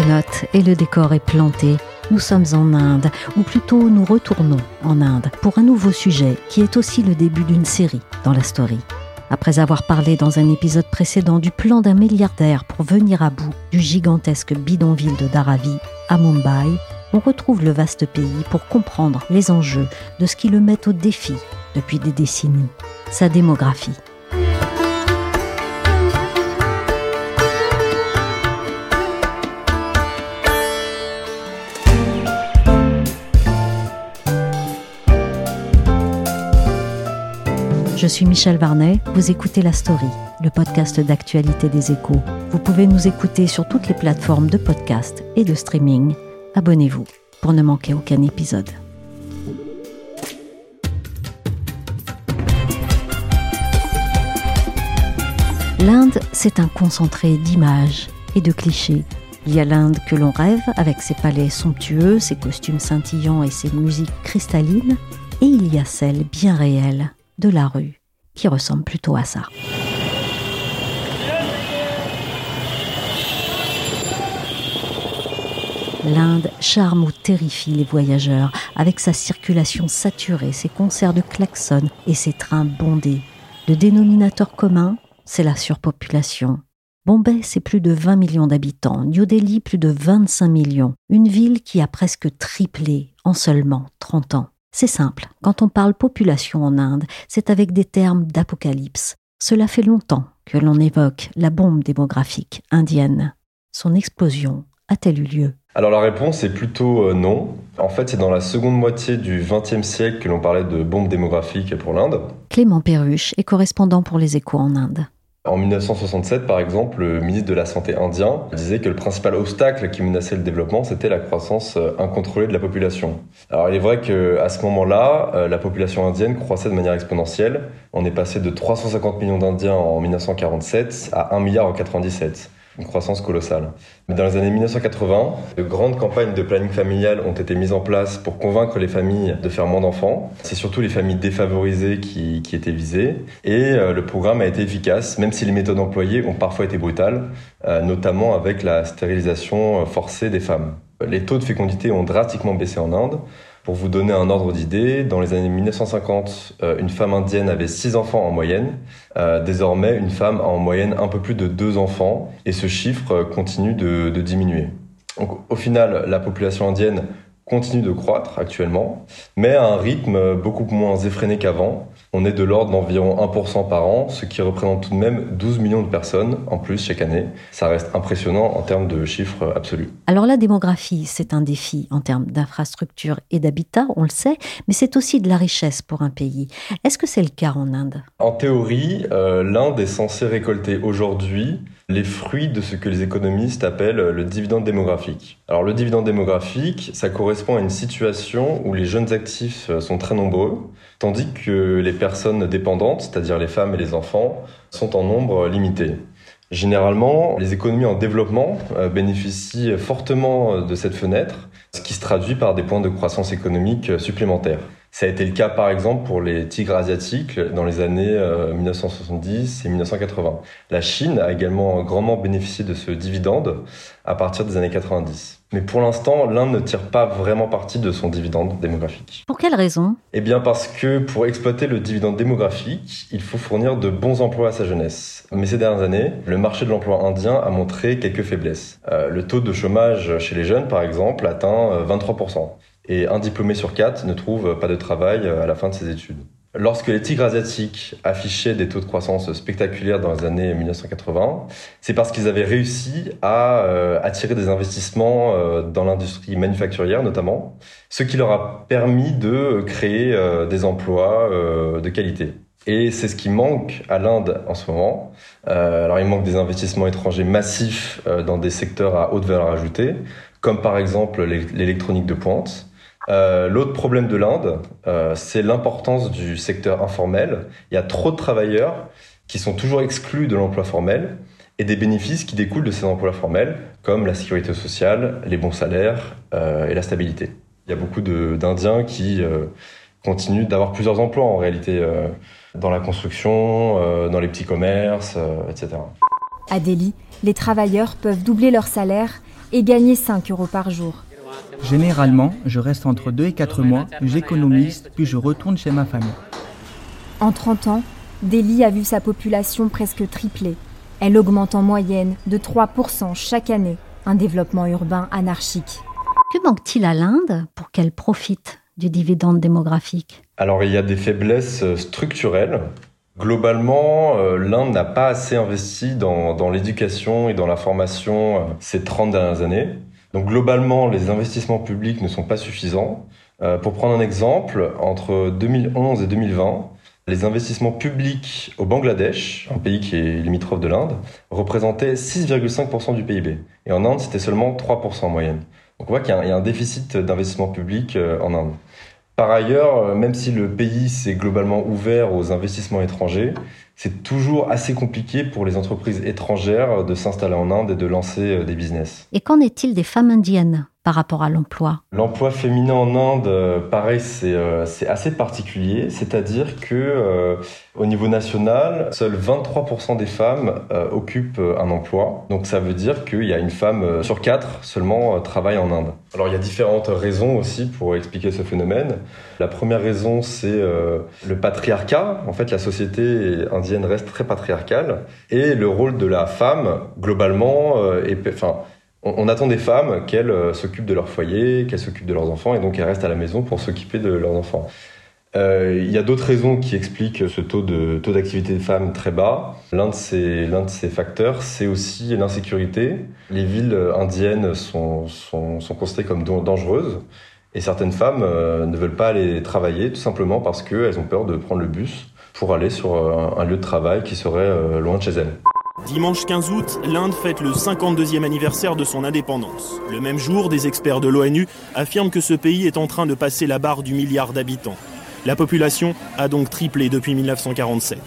Notes et le décor est planté. Nous sommes en Inde, ou plutôt nous retournons en Inde pour un nouveau sujet qui est aussi le début d'une série dans la story. Après avoir parlé dans un épisode précédent du plan d'un milliardaire pour venir à bout du gigantesque bidonville de Dharavi à Mumbai, on retrouve le vaste pays pour comprendre les enjeux de ce qui le met au défi depuis des décennies, sa démographie. Suis Michel Varnet, vous écoutez La Story, le podcast d'actualité des échos. Vous pouvez nous écouter sur toutes les plateformes de podcast et de streaming. Abonnez-vous pour ne manquer aucun épisode. L'Inde, c'est un concentré d'images et de clichés. Il y a l'Inde que l'on rêve, avec ses palais somptueux, ses costumes scintillants et ses musiques cristallines, et il y a celle bien réelle de la rue, qui ressemble plutôt à ça. L'Inde charme ou terrifie les voyageurs avec sa circulation saturée, ses concerts de klaxons et ses trains bondés. Le dénominateur commun, c'est la surpopulation. Bombay, c'est plus de 20 millions d'habitants, New Delhi plus de 25 millions, une ville qui a presque triplé en seulement 30 ans. C'est simple, quand on parle population en Inde, c'est avec des termes d'apocalypse. Cela fait longtemps que l'on évoque la bombe démographique indienne. Son explosion a-t-elle eu lieu? Alors la réponse est plutôt euh, non. En fait, c'est dans la seconde moitié du XXe siècle que l'on parlait de bombe démographique pour l'Inde. Clément Perruche est correspondant pour les échos en Inde. En 1967, par exemple, le ministre de la Santé indien disait que le principal obstacle qui menaçait le développement, c'était la croissance euh, incontrôlée de la population. Alors il est vrai qu'à ce moment-là, euh, la population indienne croissait de manière exponentielle. On est passé de 350 millions d'Indiens en 1947 à 1 milliard en 1997 une croissance colossale. Mais dans les années 1980, de grandes campagnes de planning familial ont été mises en place pour convaincre les familles de faire moins d'enfants. C'est surtout les familles défavorisées qui, qui étaient visées. Et euh, le programme a été efficace, même si les méthodes employées ont parfois été brutales, euh, notamment avec la stérilisation euh, forcée des femmes. Les taux de fécondité ont drastiquement baissé en Inde. Pour vous donner un ordre d'idée, dans les années 1950, euh, une femme indienne avait 6 enfants en moyenne. Euh, désormais, une femme a en moyenne un peu plus de 2 enfants et ce chiffre continue de, de diminuer. Donc, au final, la population indienne continue de croître actuellement, mais à un rythme beaucoup moins effréné qu'avant. On est de l'ordre d'environ 1% par an, ce qui représente tout de même 12 millions de personnes en plus chaque année. Ça reste impressionnant en termes de chiffres absolus. Alors la démographie, c'est un défi en termes d'infrastructure et d'habitat, on le sait, mais c'est aussi de la richesse pour un pays. Est-ce que c'est le cas en Inde? En théorie, euh, l'Inde est censée récolter aujourd'hui les fruits de ce que les économistes appellent le dividende démographique. Alors le dividende démographique, ça correspond à une situation où les jeunes actifs sont très nombreux, tandis que les personnes dépendantes, c'est-à-dire les femmes et les enfants, sont en nombre limité. Généralement, les économies en développement euh, bénéficient fortement de cette fenêtre, ce qui se traduit par des points de croissance économique supplémentaires. Ça a été le cas par exemple pour les tigres asiatiques dans les années 1970 euh, et 1980. La Chine a également grandement bénéficié de ce dividende à partir des années 90. Mais pour l'instant, l'Inde ne tire pas vraiment parti de son dividende démographique. Pour quelle raison? Eh bien parce que pour exploiter le dividende démographique, il faut fournir de bons emplois à sa jeunesse. Mais ces dernières années, le marché de l'emploi indien a montré quelques faiblesses. Euh, le taux de chômage chez les jeunes, par exemple, atteint 23%. Euh, et un diplômé sur quatre ne trouve pas de travail à la fin de ses études. Lorsque les tigres asiatiques affichaient des taux de croissance spectaculaires dans les années 1980, c'est parce qu'ils avaient réussi à euh, attirer des investissements euh, dans l'industrie manufacturière notamment, ce qui leur a permis de créer euh, des emplois de qualité. Et c'est ce qui manque à l'Inde en ce moment. alors il manque des investissements étrangers massifs dans des secteurs à haute valeur ajoutée, comme par exemple l'électronique de pointe. Euh, L'autre problème de l'Inde, euh, c'est l'importance du secteur informel. Il y a trop de travailleurs qui sont toujours exclus de l'emploi formel et des bénéfices qui découlent de ces emplois formels, comme la sécurité sociale, les bons salaires euh, et la stabilité. Il y a beaucoup d'Indiens qui continuent d'avoir plusieurs emplois en réalité, dans la construction, dans les petits commerces, etc. À Delhi, les travailleurs peuvent doubler leur salaire et gagner 5 euros par jour. Généralement, je reste entre 2 et 4 mois, j'économise, puis je retourne chez ma famille. En 30 ans, Delhi a vu sa population presque tripler. Elle augmente en moyenne de 3% chaque année, un développement urbain anarchique. Que manque-t-il à l'Inde pour qu'elle profite du dividende démographique? Alors il y a des faiblesses structurelles. Globalement, euh, l'Inde n'a pas assez investi dans, dans l'éducation et dans la formation euh, ces 30 dernières années. Donc globalement, les investissements publics ne sont pas suffisants. Euh, pour prendre un exemple, entre 2011 et 2020, les investissements publics au Bangladesh, un pays qui est limitrophe de l'Inde, représentaient 6,5% du PIB. Et en Inde, c'était seulement 3% en moyenne. Donc on voit qu'il y, a un déficit d'investissement public euh, en Inde. Par ailleurs, euh, même si le pays s'est globalement ouvert aux investissements étrangers, c'est toujours assez compliqué pour les entreprises étrangères de s'installer en Inde et de lancer euh, des business. Et qu'en est-il des femmes indiennes? Par rapport à l'emploi? L'emploi féminin en Inde, euh, pareil, c'est euh, assez particulier. C'est-à-dire que euh, au niveau national, seuls 23% des femmes occupent un emploi. Donc ça veut dire qu'il y a une femme sur quatre seulement travaille en Inde. Alors il y a différentes raisons aussi pour expliquer ce phénomène. La première raison, c'est le patriarcat. En fait, la société indienne reste très patriarcale et le rôle de la femme, globalement, est, on, attend des femmes qu'elles euh, s'occupent de leur foyer, qu'elles s'occupent de leurs enfants, et donc elles restent à la maison pour s'occuper de leurs enfants. Euh, il y a d'autres raisons qui expliquent ce taux de taux d'activité des femmes très bas. L'un de ces l'un de ces facteurs, c'est aussi l'insécurité. Les villes indiennes sont sont, sont considérées comme dangereuses et certaines femmes euh, ne veulent pas aller travailler tout simplement parce qu'elles ont peur de prendre le bus pour aller sur un lieu de travail qui serait loin de chez elles. Dimanche 15 août, l'Inde fête le 52e anniversaire de son indépendance. Le même jour, des experts de l'ONU affirment que ce pays est en train de passer la barre du milliard d'habitants. La population a donc triplé depuis 1947.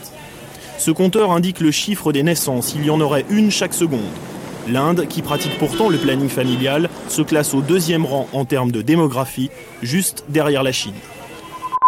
Ce compteur indique le chiffre des naissances, il y en aurait une chaque seconde. L'Inde, qui pratique pourtant le planning familial, se classe au deuxième rang en termes de démographie, juste derrière la Chine.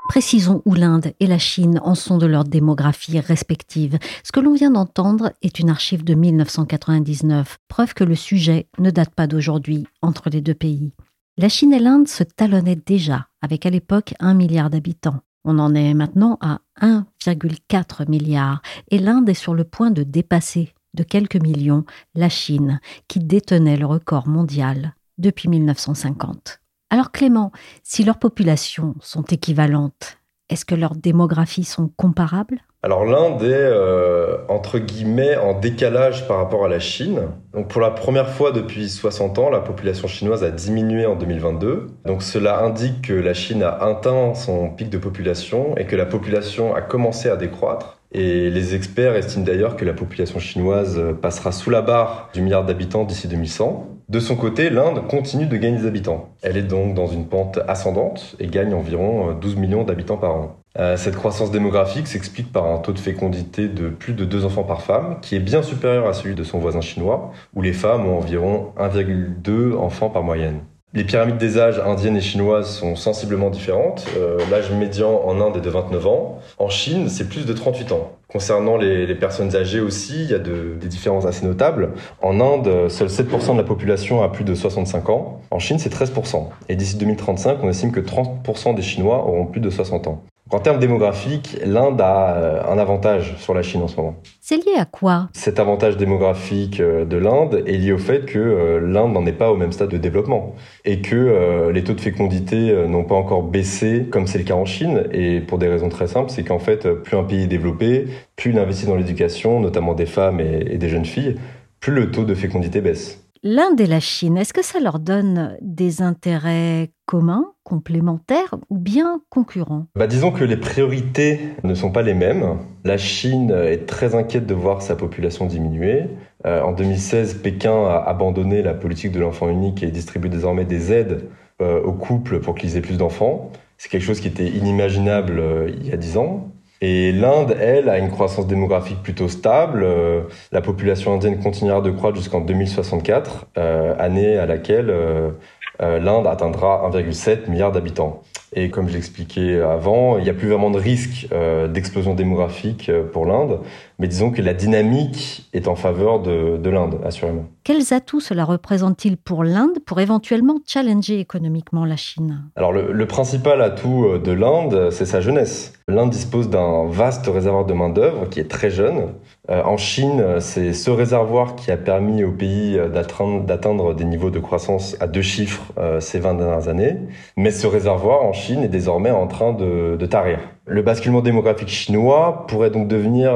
Précisons où l'Inde et la Chine en sont de leur démographie respective. Ce que l'on vient d'entendre est une archive de 1999, preuve que le sujet ne date pas d'aujourd'hui entre les deux pays. La Chine et l'Inde se talonnaient déjà, avec à l'époque un milliard d'habitants. On en est maintenant à 1,4 milliard, et l'Inde est sur le point de dépasser de quelques millions la Chine, qui détenait le record mondial depuis 1950. Alors Clément, si leurs populations sont équivalentes, est-ce que leurs démographies sont comparables? Alors l'Inde est euh, entre guillemets en décalage par rapport à la Chine. Donc pour la première fois depuis 60 ans, la population chinoise a diminué en 2022. Donc cela indique que la Chine a atteint son pic de population et que la population a commencé à décroître. Et les experts estiment d'ailleurs que la population chinoise passera sous la barre du milliard d'habitants d'ici 2100. De son côté, l'Inde continue de gagner des habitants. Elle est donc dans une pente ascendante et gagne environ 12 millions d'habitants par an. Euh, cette croissance démographique s'explique par un taux de fécondité de plus de 2 enfants par femme, qui est bien supérieur à celui de son voisin chinois, où les femmes ont environ 1,2 enfants par moyenne. Les pyramides des âges indiennes et chinoises sont sensiblement différentes. Euh, l'âge médian en Inde est de 29 ans. En Chine, c'est plus de 38 ans. Concernant les, personnes âgées aussi, il y a des différences assez notables. En Inde, seul 7% de la population a plus de 65 ans. En Chine, c'est 13%. Et d'ici 2035, on estime que 30% des Chinois auront plus de 60 ans. En termes démographiques, l'Inde a euh, un avantage sur la Chine en ce moment. C'est lié à quoi? Cet avantage démographique euh, de l'Inde est lié au fait que euh, l'Inde n'en est pas au même stade de développement et que les taux de fécondité n'ont pas encore baissé comme c'est le cas en Chine et pour des raisons très simples, c'est qu'en fait, plus un pays est développé, plus il investit dans l'éducation, notamment des femmes et des jeunes filles, plus le taux de fécondité baisse. L'Inde et la Chine, est-ce que ça leur donne des intérêts communs, complémentaires ou bien concurrents? Bah, Disons que les priorités ne sont pas les mêmes. La Chine est très inquiète de voir sa population diminuer. Euh, en 2016, Pékin a abandonné la politique de l'enfant unique et distribue désormais des aides euh, aux couples pour qu'ils aient plus d'enfants. C'est quelque chose qui était inimaginable euh, il y a dix ans. Et l'Inde, elle, a une croissance démographique plutôt stable. Euh, la population indienne continuera de croître jusqu'en 2064, euh, année à laquelle euh, l'Inde atteindra 1,7 milliard d'habitants. Et comme je l'expliquais avant, il n'y a plus vraiment de risque d'explosion démographique pour l'Inde, mais disons que la dynamique est en faveur de, de l'Inde, assurément. Quels atouts cela représente-t-il pour l'Inde pour éventuellement challenger économiquement la Chine? Alors le, le principal atout de l'Inde, c'est sa jeunesse. L'Inde dispose d'un vaste réservoir de main-d'œuvre qui est très jeune. Euh, en Chine, c'est ce réservoir qui a permis au pays euh, d'atteindre des niveaux de croissance à deux chiffres euh, ces 20 dernières années. Mais ce réservoir en Chine est désormais en train de, tarir. Le basculement démographique chinois pourrait donc devenir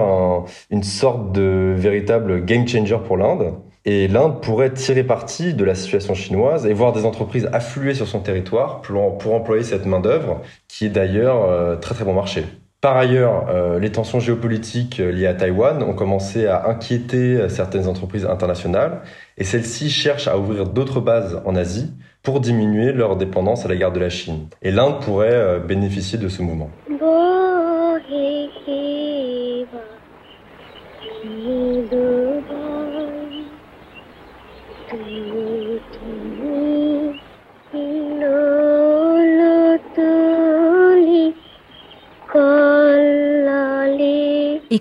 une sorte de véritable game changer pour l'Inde. Et l'Inde pourrait tirer parti de la situation chinoise et voir des entreprises affluer sur son territoire pour, pour employer cette main-d'œuvre, qui est d'ailleurs euh, très très bon marché. Par ailleurs, euh, les tensions géopolitiques euh, liées à Taïwan ont commencé à inquiéter certaines entreprises internationales et celles-ci cherchent à ouvrir d'autres bases en Asie pour diminuer leur dépendance à l'égard de la Chine. Et l'Inde pourrait bénéficier de ce mouvement.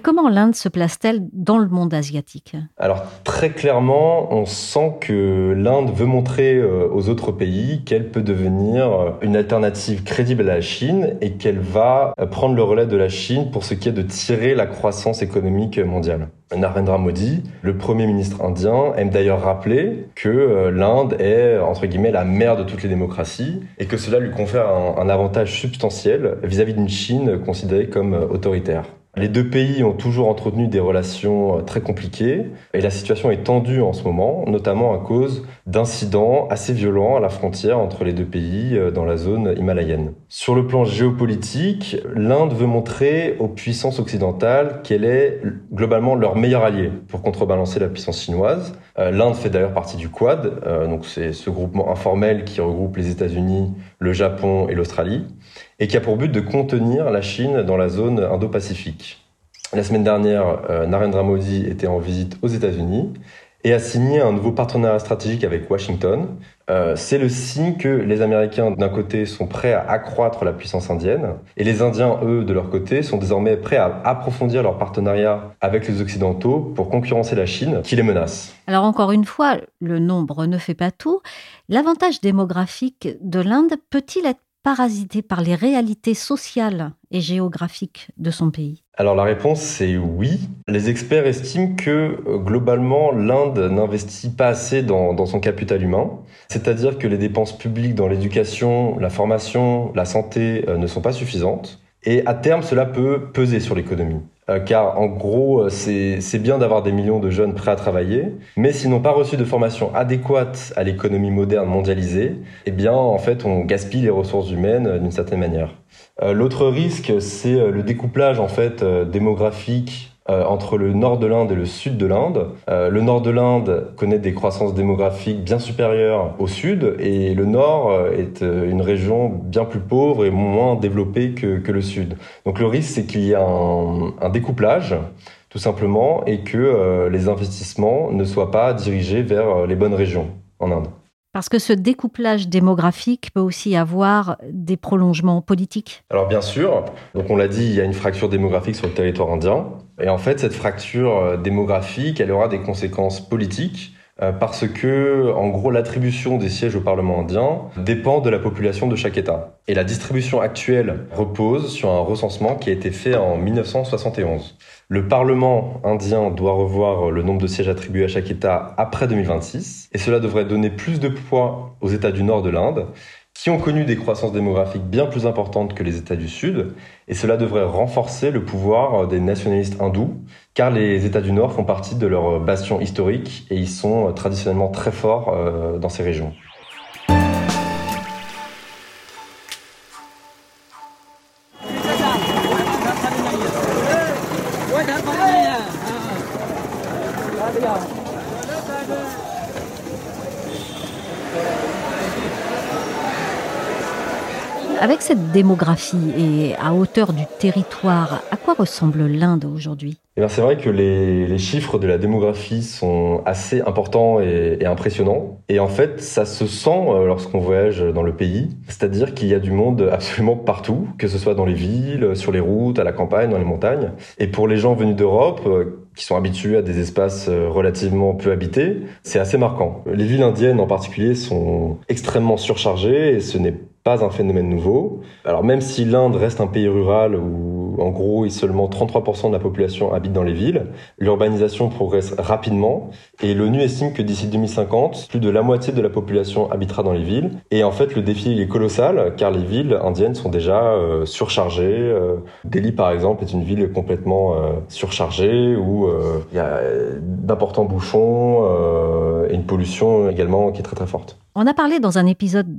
Comment l'Inde se place-t-elle dans le monde asiatique? Alors très clairement, on sent que l'Inde veut montrer euh, aux autres pays qu'elle peut devenir euh, une alternative crédible à la Chine et qu'elle va euh, prendre le relais de la Chine pour ce qui est de tirer la croissance économique mondiale. Narendra Modi, le Premier ministre indien, aime d'ailleurs rappeler que l'Inde est, entre guillemets, la mère de toutes les démocraties et que cela lui confère un, avantage substantiel vis-à-vis d'une Chine considérée comme autoritaire. Les deux pays ont toujours entretenu des relations euh, très compliquées et la situation est tendue en ce moment, notamment à cause d'incidents assez violents à la frontière entre les deux pays euh, dans la zone himalayenne. Sur le plan géopolitique, l'Inde veut montrer aux puissances occidentales qu'elle est globalement leur meilleur allié pour contrebalancer la puissance chinoise. Euh, L'Inde fait d'ailleurs partie du Quad, donc c'est ce groupement informel qui regroupe les États-Unis, le Japon et l'Australie et qui a pour but de contenir la Chine dans la zone Indo-Pacifique. La semaine dernière, euh, Narendra Modi était en visite aux États-Unis et a signé un nouveau partenariat stratégique avec Washington. Euh, c'est le signe que les Américains, d'un côté, sont prêts à accroître la puissance indienne, et les Indiens, eux, de leur côté, sont désormais prêts à approfondir leur partenariat avec les Occidentaux pour concurrencer la Chine, qui les menace. Alors encore une fois, le nombre ne fait pas tout. L'avantage démographique de l'Inde peut-il être parasité par les réalités sociales et géographiques de son pays Alors la réponse c'est oui. Les experts estiment que euh, globalement l'Inde n'investit pas assez dans, son capital humain, c'est-à-dire que les dépenses publiques dans l'éducation, la formation, la santé euh, ne sont pas suffisantes. Et à terme, cela peut peser sur l'économie. Euh, car en gros, euh, c'est bien d'avoir des millions de jeunes prêts à travailler, mais s'ils n'ont pas reçu de formation adéquate à l'économie moderne mondialisée, eh bien, en fait, on gaspille les ressources humaines euh, d'une certaine manière. L'autre risque, c'est le découplage en fait démographique euh, entre le nord de l'Inde et le sud de l'Inde. Euh, le nord de l'Inde connaît des croissances démographiques bien supérieures au sud et le nord euh, est une région bien plus pauvre et moins développée que, que le sud. Donc le risque, c'est qu'il y a un, un, découplage tout simplement et que les investissements ne soient pas dirigés vers les bonnes régions en Inde. Parce que ce découplage démographique peut aussi avoir des prolongements politiques? Alors bien sûr, donc on l'a dit, il y a une fracture démographique sur le territoire indien. Et en fait, cette fracture euh, démographique, elle aura des conséquences politiques euh, parce que, en gros, l'attribution des sièges au Parlement indien dépend de la population de chaque État. Et la distribution actuelle repose sur un recensement qui a été fait en 1971. Le Parlement indien doit revoir le nombre de sièges attribués à chaque État après 2026, et cela devrait donner plus de poids aux États du nord de l'Inde, qui ont connu des croissances démographiques bien plus importantes que les États du Sud, et cela devrait renforcer le pouvoir des nationalistes hindous, car les États du Nord font partie de leur bastion historique et ils sont traditionnellement très forts euh, dans ces régions. Avec cette démographie et à hauteur du territoire, à quoi ressemble l'Inde aujourd'hui? Eh c'est vrai que les, chiffres de la démographie sont assez importants et, et, impressionnants. Et en fait, ça se sent euh, lorsqu'on voyage dans le pays. C'est-à-dire qu'il y a du monde absolument partout, que ce soit dans les villes, sur les routes, à la campagne, dans les montagnes. Et pour les gens venus d'Europe, euh, qui sont habitués à des espaces euh, relativement peu habités, c'est assez marquant. Les villes indiennes en particulier sont extrêmement surchargées et ce n'est pas un phénomène nouveau. Alors même si l'Inde reste un pays rural où en gros seulement 33% de la population habite dans les villes, l'urbanisation progresse rapidement et l'ONU estime que d'ici 2050, plus de la moitié de la population habitera dans les villes. Et en fait le défi est colossal car les villes indiennes sont déjà euh, surchargées. Euh, Delhi par exemple est une ville complètement euh, surchargée où il y a d'importants bouchons et une pollution également qui est très très forte. On a parlé dans un épisode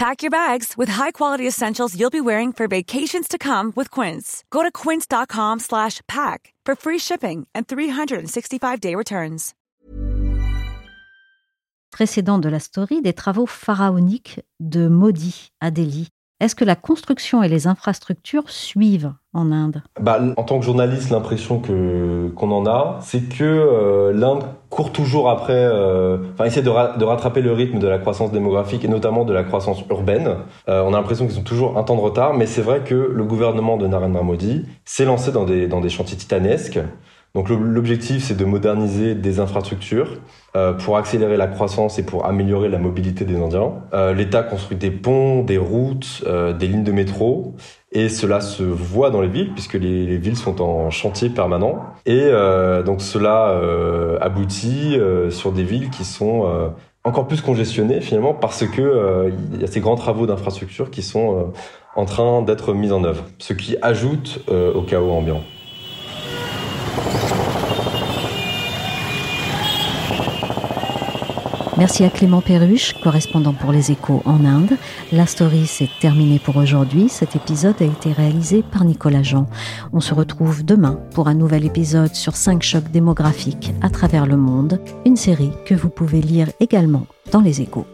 Pack your bags with high-quality essentials you'll be wearing for vacations to come with Quince. Go to quince.com slash pack for free shipping and 365-day returns. Précédent de la story, des travaux pharaoniques de Modi à Delhi. Est-ce que la construction et les infrastructures suivent en Inde? Bah, En tant que journaliste, l'impression que qu'on en a, c'est que euh, l'Inde court toujours après, euh, enfin essaie de, rattraper le rythme de la croissance démographique et notamment de la croissance urbaine. Euh, on a l'impression qu'ils ont toujours un temps de retard, mais c'est vrai que le gouvernement de Narendra Modi s'est lancé dans des, dans des chantiers titanesques. Donc l'objectif, c'est de moderniser des infrastructures euh, pour accélérer la croissance et pour améliorer la mobilité des Indiens. Euh, L'État construit des ponts, des routes, euh, des lignes de métro, et cela se voit dans les villes puisque les, les villes sont en chantier permanent. Et euh, donc cela euh, aboutit sur des villes qui sont encore plus congestionnées finalement parce que il y a ces grands travaux d'infrastructure qui sont en train d'être mis en œuvre, ce qui ajoute au chaos ambiant. Merci à Clément Perruche, correspondant pour les échos en Inde. La story s'est terminée pour aujourd'hui. Cet épisode a été réalisé par Nicolas Jean. On se retrouve demain pour un nouvel épisode sur 5 chocs démographiques à travers le monde, une série que vous pouvez lire également dans les échos.